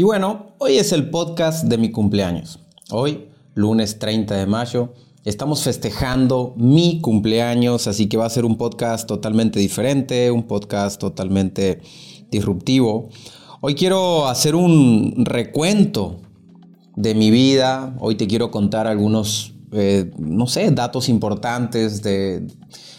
Y bueno, hoy es el podcast de mi cumpleaños. Hoy, lunes 30 de mayo, estamos festejando mi cumpleaños, así que va a ser un podcast totalmente diferente, un podcast totalmente disruptivo. Hoy quiero hacer un recuento de mi vida. Hoy te quiero contar algunos, eh, no sé, datos importantes de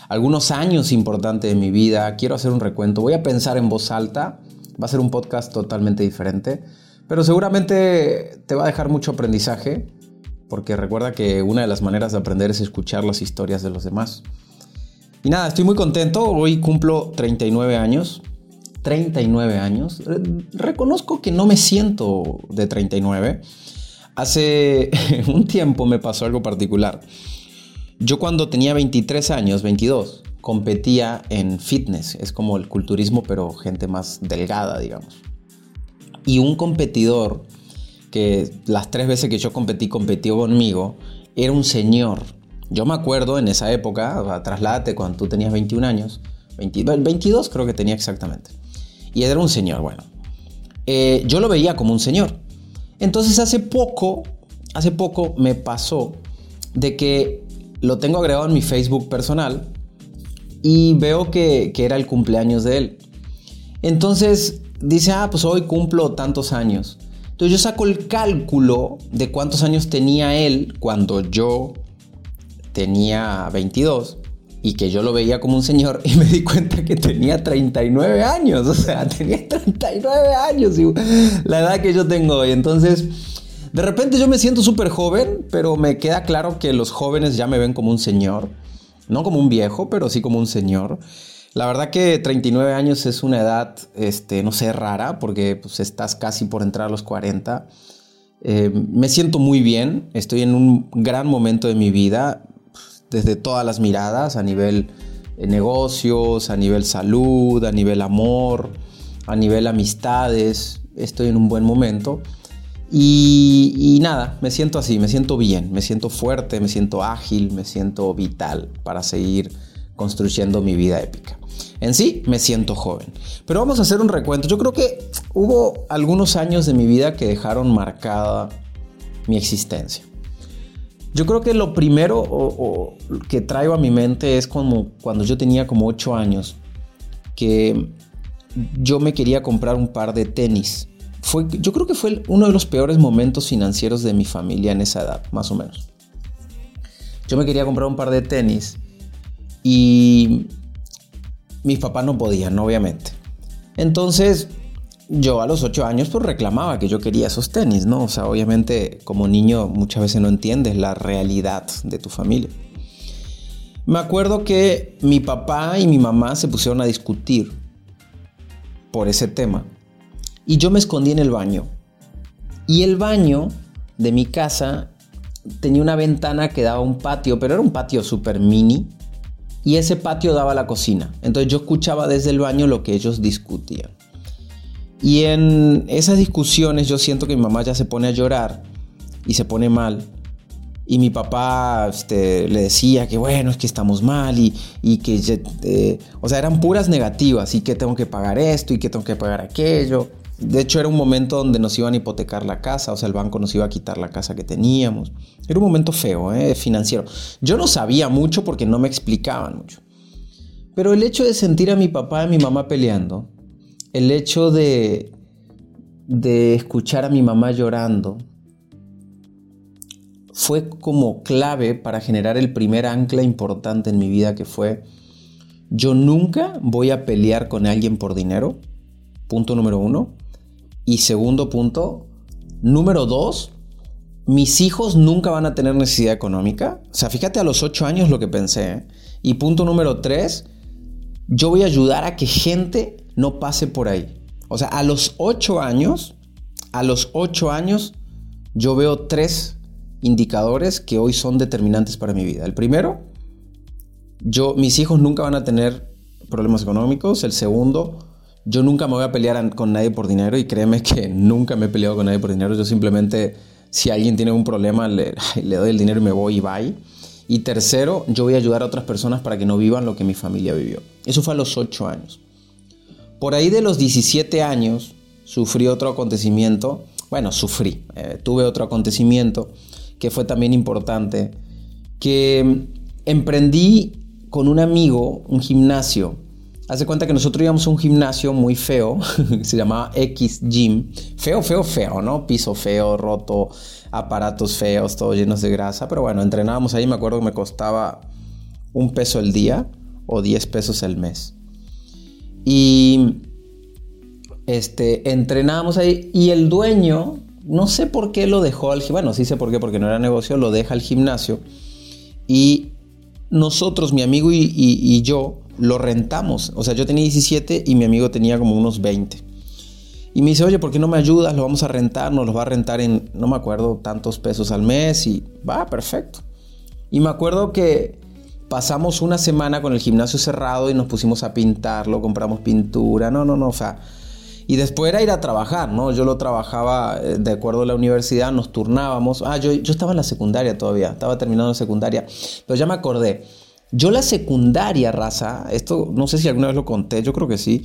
algunos años importantes de mi vida. Quiero hacer un recuento. Voy a pensar en voz alta. Va a ser un podcast totalmente diferente. Pero seguramente te va a dejar mucho aprendizaje, porque recuerda que una de las maneras de aprender es escuchar las historias de los demás. Y nada, estoy muy contento, hoy cumplo 39 años. 39 años. Reconozco que no me siento de 39. Hace un tiempo me pasó algo particular. Yo cuando tenía 23 años, 22, competía en fitness. Es como el culturismo, pero gente más delgada, digamos y un competidor que las tres veces que yo competí competió conmigo, era un señor. Yo me acuerdo en esa época, trasládate cuando tú tenías 21 años, 22 creo que tenía exactamente. Y era un señor, bueno. Eh, yo lo veía como un señor. Entonces hace poco, hace poco me pasó de que lo tengo agregado en mi Facebook personal y veo que, que era el cumpleaños de él. Entonces dice, ah, pues hoy cumplo tantos años. Entonces yo saco el cálculo de cuántos años tenía él cuando yo tenía 22 y que yo lo veía como un señor y me di cuenta que tenía 39 años, o sea, tenía 39 años, y la edad que yo tengo hoy. Entonces, de repente yo me siento súper joven, pero me queda claro que los jóvenes ya me ven como un señor, no como un viejo, pero sí como un señor. La verdad que 39 años es una edad, este, no sé, rara, porque pues, estás casi por entrar a los 40. Eh, me siento muy bien, estoy en un gran momento de mi vida, desde todas las miradas, a nivel eh, negocios, a nivel salud, a nivel amor, a nivel amistades, estoy en un buen momento. Y, y, nada, me siento así, me siento bien, me siento fuerte, me siento ágil, me siento vital para seguir construyendo mi vida épica. En sí, me siento joven. Pero vamos a hacer un recuento. Yo creo que hubo algunos años de mi vida que dejaron marcada mi existencia. Yo creo que lo primero que traigo a mi mente es como cuando yo tenía como 8 años, que yo me quería comprar un par de tenis. Fue, yo creo que fue uno de los peores momentos financieros de mi familia en esa edad, más o menos. Yo me quería comprar un par de tenis y mis papás no podían, obviamente. Entonces, yo a los 8 años pues reclamaba que yo quería esos tenis, ¿no? O sea, obviamente como niño muchas veces no entiendes la realidad de tu familia. Me acuerdo que mi papá y mi mamá se pusieron a discutir por ese tema. Y yo me escondí en el baño. Y el baño de mi casa tenía una ventana que daba a un patio, pero era un patio súper mini y ese patio daba a la cocina. Entonces yo escuchaba desde el baño lo que ellos discutían. Y en esas discusiones yo siento que mi mamá ya se pone a llorar y se pone mal. Y mi papá este, le decía que bueno, es que estamos mal y, que, eh, o sea, eran puras negativas y que tengo que pagar esto y que tengo que pagar aquello. De hecho, era un momento donde nos iban a hipotecar la casa, o sea, el banco nos iba a quitar la casa que teníamos. Era un momento feo, ¿eh? financiero. Yo no sabía mucho porque no me explicaban mucho. Pero el hecho de sentir a mi papá y a mi mamá peleando, el hecho de, de escuchar a mi mamá llorando, fue como clave para generar el primer ancla importante en mi vida que fue, yo nunca voy a pelear con alguien por dinero, punto número uno. Y segundo punto, número dos, mis hijos nunca van a tener necesidad económica. O sea, fíjate a los ocho años lo que pensé. ¿eh? Y punto número tres, yo voy a ayudar a que gente no pase por ahí. O sea, a los ocho años, a los ocho años, yo veo tres indicadores que hoy son determinantes para mi vida. El primero, yo, mis hijos nunca van a tener problemas económicos. El segundo, yo nunca me voy a pelear con nadie por dinero y créeme que nunca me he peleado con nadie por dinero. Yo simplemente, si alguien tiene un problema, le, doy el dinero y me voy y bye. Y tercero, yo voy a ayudar a otras personas para que no vivan lo que mi familia vivió. Eso fue a los 8 años. Por ahí de los 17 años, sufrí otro acontecimiento. Bueno, sufrí. Eh, tuve otro acontecimiento que fue también importante. Que emprendí con un amigo un gimnasio. Hace cuenta que nosotros íbamos a un gimnasio muy feo, se llamaba X Gym. Feo, feo, feo, ¿no? Piso feo, roto, aparatos feos, todos llenos de grasa. Pero bueno, entrenábamos ahí, me acuerdo que me costaba un peso el día o 10 pesos el mes. Y este, entrenábamos ahí y el dueño, no sé por qué lo dejó al gimnasio, bueno, sí sé por qué, porque no era negocio, lo deja al gimnasio y nosotros, mi amigo y, yo, lo rentamos. O sea, yo tenía 17 y mi amigo tenía como unos 20. Y me dice, oye, ¿por qué no me ayudas? Lo vamos a rentar, nos lo va a rentar en, no me acuerdo, tantos pesos al mes y va, perfecto. Y me acuerdo que pasamos una semana con el gimnasio cerrado y nos pusimos a pintarlo, compramos pintura, no, no, no, o sea, y después era ir a trabajar, ¿no? Yo lo trabajaba eh, de acuerdo a la universidad, nos turnábamos. Ah, yo, yo estaba en la secundaria todavía, estaba terminando la secundaria. Pero ya me acordé. Yo la secundaria, raza, esto no sé si alguna vez lo conté, yo creo que sí.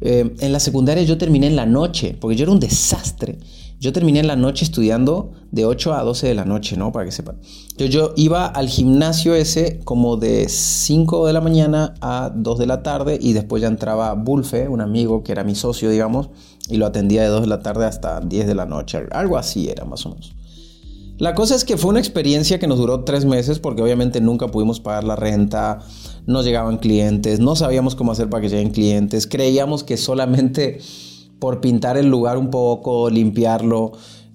Eh, en la secundaria yo terminé en la noche, porque yo era un desastre. Yo terminé en la noche estudiando de 8 a 12 de la noche, ¿no? Para que sepan. Yo, yo iba al gimnasio ese como de 5 de la mañana a 2 de la tarde y después ya entraba Bulfe, un amigo que era mi socio, digamos, y lo atendía de 2 de la tarde hasta 10 de la noche. Algo así era más o menos. La cosa es que fue una experiencia que nos duró tres meses porque obviamente nunca pudimos pagar la renta, no llegaban clientes, no sabíamos cómo hacer para que lleguen clientes, creíamos que solamente por pintar el lugar un poco, limpiarlo,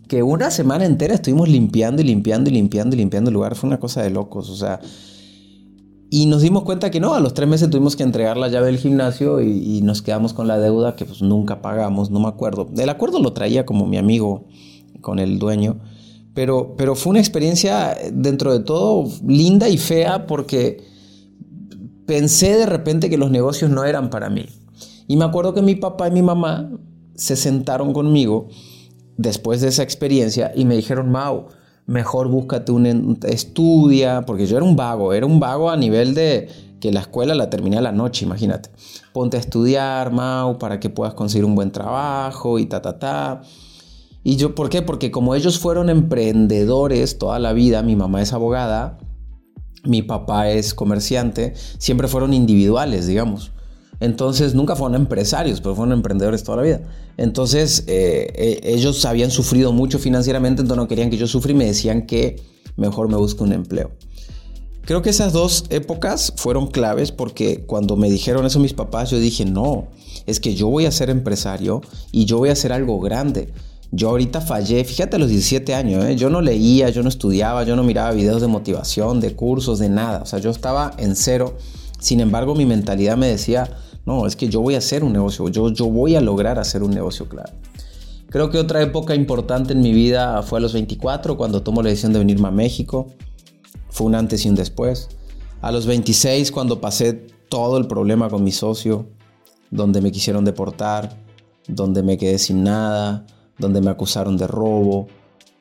que una semana entera estuvimos limpiando y limpiando y limpiando y limpiando el lugar, fue una cosa de locos, o sea, y nos dimos cuenta que no, a los tres meses tuvimos que entregar la llave del gimnasio y, nos quedamos con la deuda que pues nunca pagamos, no me acuerdo. El acuerdo lo traía como mi amigo con el dueño, pero, pero fue una experiencia dentro de todo linda y fea porque pensé de repente que los negocios no eran para mí. Y me acuerdo que mi papá y mi mamá se sentaron conmigo después de esa experiencia y me dijeron, Mau, mejor búscate un estudia, porque yo era un vago, era un vago a nivel de que la escuela la terminé a la noche, imagínate. Ponte a estudiar, Mau, para que puedas conseguir un buen trabajo y ta, ta, ta. Y yo, ¿por qué? Porque como ellos fueron emprendedores toda la vida, mi mamá es abogada, mi papá es comerciante, siempre fueron individuales, digamos. Entonces nunca fueron empresarios, pero fueron emprendedores toda la vida. Entonces eh, eh, ellos habían sufrido mucho financieramente, entonces no querían que yo sufra y me decían que mejor me busque un empleo. Creo que esas dos épocas fueron claves porque cuando me dijeron eso mis papás, yo dije, no, es que yo voy a ser empresario y yo voy a hacer algo grande. Yo ahorita fallé, fíjate a los 17 años, ¿eh? yo no leía, yo no estudiaba, yo no miraba videos de motivación, de cursos, de nada. O sea, yo estaba en cero. Sin embargo, mi mentalidad me decía, no, es que yo voy a hacer un negocio, yo, yo voy a lograr hacer un negocio, claro. Creo que otra época importante en mi vida fue a los 24, cuando tomo la decisión de venirme a México. Fue un antes y un después. A los 26, cuando pasé todo el problema con mi socio, donde me quisieron deportar, donde me quedé sin nada, donde me acusaron de robo.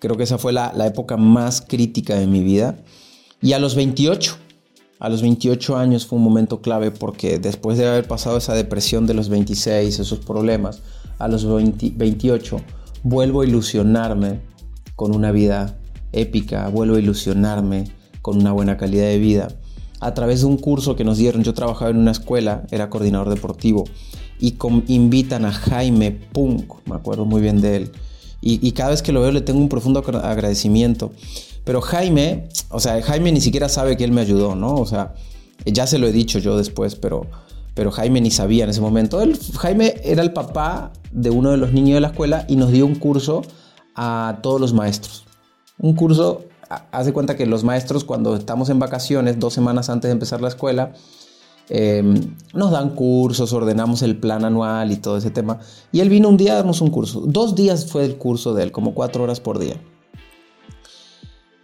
Creo que esa fue la, la época más crítica de mi vida. Y a los 28, a los 28 años fue un momento clave porque después de haber pasado esa depresión de los 26, esos problemas, a los 28 vuelvo a ilusionarme con una vida épica, vuelvo a ilusionarme con una buena calidad de vida. A través de un curso que nos dieron, yo trabajaba en una escuela, era coordinador deportivo, y invitan a Jaime Punk, me acuerdo muy bien de él, y, y cada vez que lo veo le tengo un profundo agradecimiento pero Jaime, o sea, Jaime ni siquiera sabe que él me ayudó, ¿no? O sea, ya se lo he dicho yo después, pero, pero Jaime ni sabía en ese momento. Jaime era el papá de uno de los niños de la escuela y nos dio un curso a todos los maestros. Un curso, hace cuenta que los maestros cuando estamos en vacaciones, dos semanas antes de empezar la escuela, em, nos dan cursos, ordenamos el plan anual y todo ese tema. Y él vino un día a darnos un curso. Dos días fue el curso de él, como cuatro horas por día.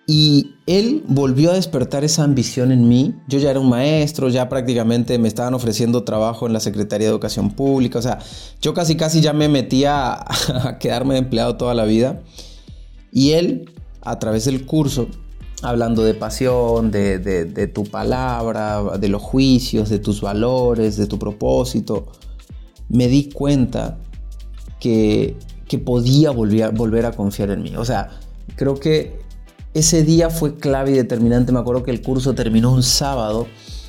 Y él volvió a despertar esa ambición en mí. Yo ya era un maestro, ya prácticamente me estaban ofreciendo trabajo en la Secretaría de Educación Pública. O sea, yo casi casi ya me metía a, quedarme de empleado toda la vida. Y él, a través del curso, hablando de pasión, de, de tu palabra, de los juicios, de tus valores, de tu propósito, me di cuenta que, que podía volver, volver a confiar en mí. O sea, creo que ese día fue clave y determinante. Me acuerdo que el curso terminó un sábado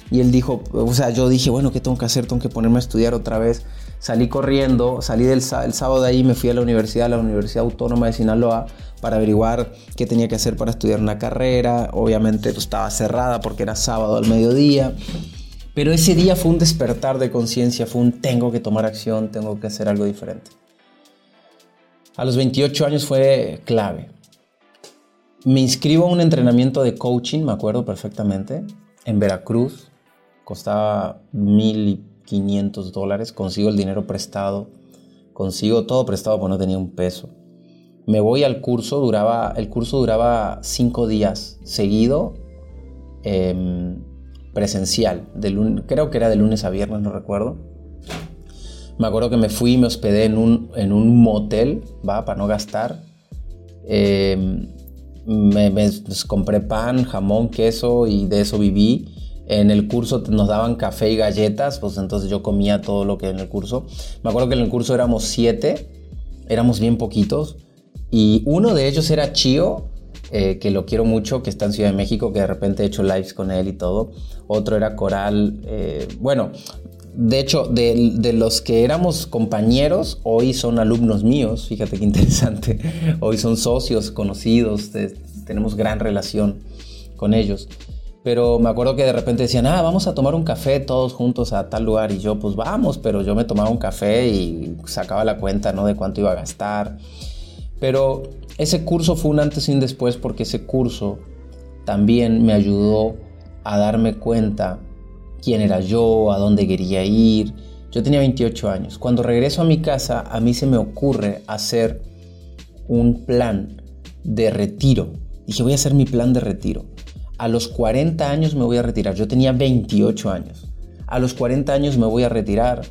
y él dijo, o sea, yo dije, bueno, ¿qué tengo que hacer? Tengo que ponerme a estudiar otra vez. Salí corriendo, salí del el sábado de ahí, me fui a la universidad, a la Universidad Autónoma de Sinaloa, para averiguar qué tenía que hacer para estudiar una carrera. Obviamente pues, estaba cerrada porque era sábado al mediodía. Pero ese día fue un despertar de conciencia, fue un tengo que tomar acción, tengo que hacer algo diferente. A los 28 años fue clave. Me inscribo a un entrenamiento de coaching, me acuerdo perfectamente, en Veracruz. Costaba 1.500 dólares. Consigo el dinero prestado. Consigo todo prestado porque no tenía un peso. Me voy al curso, duraba, el curso duraba cinco días seguido. Em, presencial, de creo que era de lunes a viernes, no recuerdo. Me acuerdo que me fui y me hospedé en un, en un motel, ¿va? Para no gastar. Em, me, pues, compré pan, jamón, queso y de eso viví. En el curso nos daban café y galletas, pues entonces yo comía todo lo que en el curso. Me acuerdo que en el curso éramos siete, éramos bien poquitos. Y uno de ellos era Chio, eh, que lo quiero mucho, que está en Ciudad de México, que de repente he hecho lives con él y todo. Otro era Coral. Eh, bueno, de hecho, de, los que éramos compañeros, hoy son alumnos míos, fíjate qué interesante. Hoy son socios, conocidos, tenemos gran relación con ellos. Pero me acuerdo que de repente decían, ah, vamos a tomar un café todos juntos a tal lugar. Y yo, pues vamos, pero yo me tomaba un café y sacaba la cuenta, ¿no? De cuánto iba a gastar. Pero ese curso fue un antes y un después porque ese curso también me ayudó a darme cuenta quién era yo, a dónde quería ir. Yo tenía 28 años. Cuando regreso a mi casa, a mí se me ocurre hacer un plan de retiro. Dije, voy a hacer mi plan de retiro. A los 40 años me voy a retirar. Yo tenía 28 años. A los 40 años me voy a retirar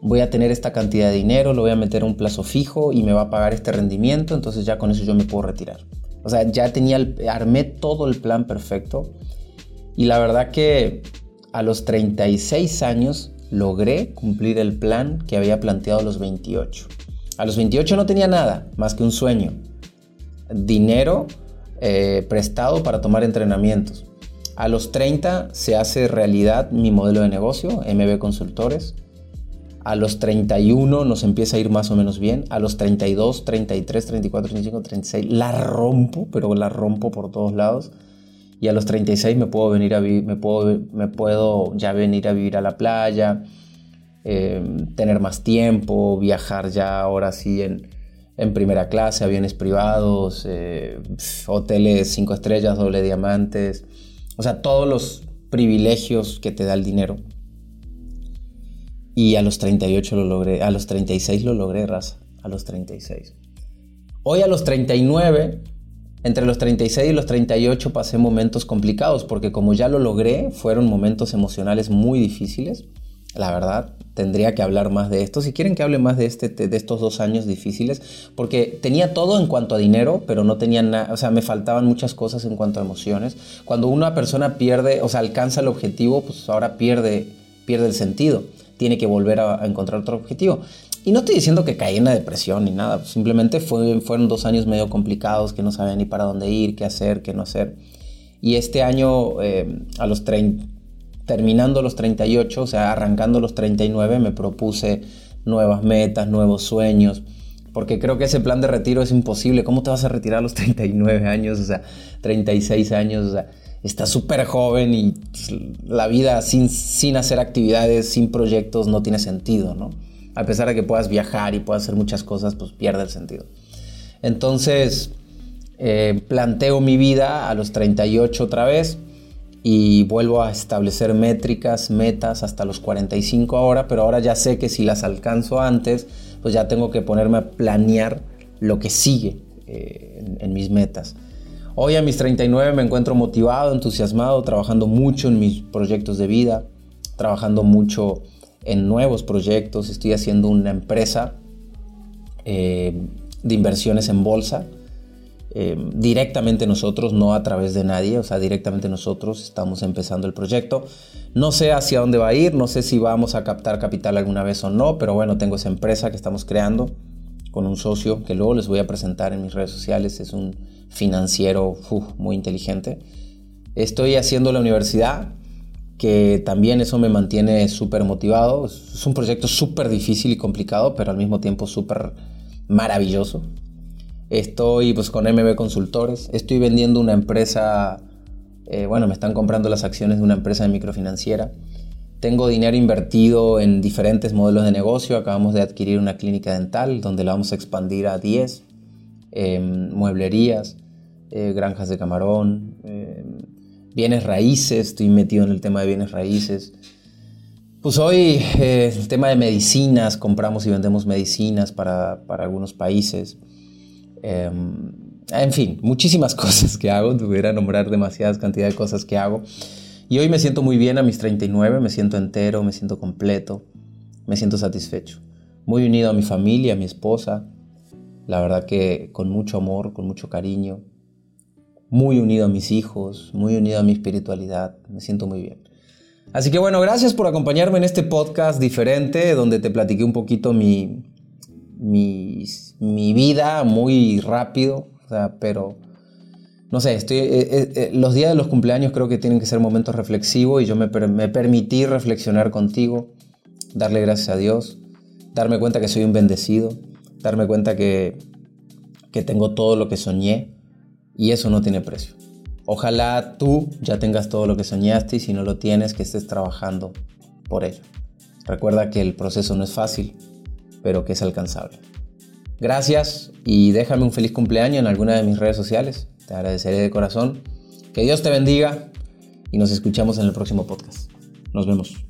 voy a tener esta cantidad de dinero, lo voy a meter a un plazo fijo y me va a pagar este rendimiento, entonces ya con eso yo me puedo retirar. O sea, ya tenía, el, armé todo el plan perfecto y la verdad que a los 36 años logré cumplir el plan que había planteado a los 28. A los 28 no tenía nada más que un sueño, dinero eh, prestado para tomar entrenamientos. A los 30 se hace realidad mi modelo de negocio, MB Consultores. A los 31 nos empieza a ir más o menos bien. A los 32, 33, 34, 35, 36 la rompo, pero la rompo por todos lados. Y a los 36 me puedo venir a me puedo, me puedo ya venir a vivir a la playa, em, tener más tiempo, viajar ya ahora sí en, en primera clase, aviones privados, eh, hoteles 5 estrellas, doble diamantes. O sea, todos los privilegios que te da el dinero. Y a los 38 lo logré, a los 36 lo logré, raza, a los 36. Hoy a los 39, entre los 36 y los 38 pasé momentos complicados porque como ya lo logré, fueron momentos emocionales muy difíciles. La verdad, tendría que hablar más de esto. Si quieren que hable más de, este, de estos dos años difíciles, porque tenía todo en cuanto a dinero, pero no tenía nada, o sea, me faltaban muchas cosas en cuanto a emociones. Cuando una persona pierde, o sea, alcanza el objetivo, pues ahora pierde, pierde el sentido tiene que volver a, encontrar otro objetivo. Y no estoy diciendo que caí en la depresión ni nada, simplemente fue, fueron dos años medio complicados que no sabía ni para dónde ir, qué hacer, qué no hacer. Y este año, eh, a los terminando los 38, o sea, arrancando los 39, me propuse nuevas metas, nuevos sueños, porque creo que ese plan de retiro es imposible. ¿Cómo te vas a retirar a los 39 años, o sea, 36 años? O sea, está súper joven y la vida sin, sin hacer actividades, sin proyectos, no tiene sentido, ¿no? A pesar de que puedas viajar y puedas hacer muchas cosas, pues pierde el sentido. Entonces, eh, planteo mi vida a los 38 otra vez y vuelvo a establecer métricas, metas hasta los 45 ahora, pero ahora ya sé que si las alcanzo antes, pues ya tengo que ponerme a planear lo que sigue eh, en mis metas. Hoy a mis 39 me encuentro motivado, entusiasmado, trabajando mucho en mis proyectos de vida, trabajando mucho en nuevos proyectos. Estoy haciendo una empresa eh, de inversiones en bolsa. Eh, directamente nosotros, no a través de nadie, o sea, directamente nosotros estamos empezando el proyecto. No sé hacia dónde va a ir, no sé si vamos a captar capital alguna vez o no, pero bueno, tengo esa empresa que estamos creando con un socio que luego les voy a presentar en mis redes sociales. Es un financiero muy inteligente. Estoy haciendo la universidad, que también eso me mantiene súper motivado. Es un proyecto súper difícil y complicado, pero al mismo tiempo súper maravilloso. Estoy pues con MB Consultores. Estoy vendiendo una empresa, eh, bueno, me están comprando las acciones de una empresa de microfinanciera. Tengo dinero invertido en diferentes modelos de negocio. Acabamos de adquirir una clínica dental donde la vamos a expandir a 10. Em, mueblerías, eh, granjas de camarón, em, bienes raíces. Estoy metido en el tema de bienes raíces. Pues hoy eh, el tema de medicinas, compramos y vendemos medicinas para, para algunos países. Em, en fin, muchísimas cosas que hago, tuviera nombrar demasiadas cantidades de cosas que hago. Y hoy me siento muy bien a mis 39, me siento entero, me siento completo, me siento satisfecho. Muy unido a mi familia, a mi esposa, la verdad que con mucho amor, con mucho cariño. Muy unido a mis hijos, muy unido a mi espiritualidad, me siento muy bien. Así que bueno, gracias por acompañarme en este podcast diferente donde te platiqué un poquito mi, mi, vida muy rápido, pero no sé, eh, eh, eh, los días de los cumpleaños creo que tienen que ser momentos reflexivos y yo me, me permití reflexionar contigo, darle gracias a Dios, darme cuenta que soy un bendecido, darme cuenta que, que tengo todo lo que soñé y eso no tiene precio. Ojalá tú ya tengas todo lo que soñaste y si no lo tienes, que estés trabajando por ello. Recuerda que el proceso no es fácil, pero que es alcanzable. Gracias y déjame un feliz cumpleaños en alguna de mis redes sociales. Te agradeceré de corazón. Que Dios te bendiga y nos escuchamos en el próximo podcast. Nos vemos.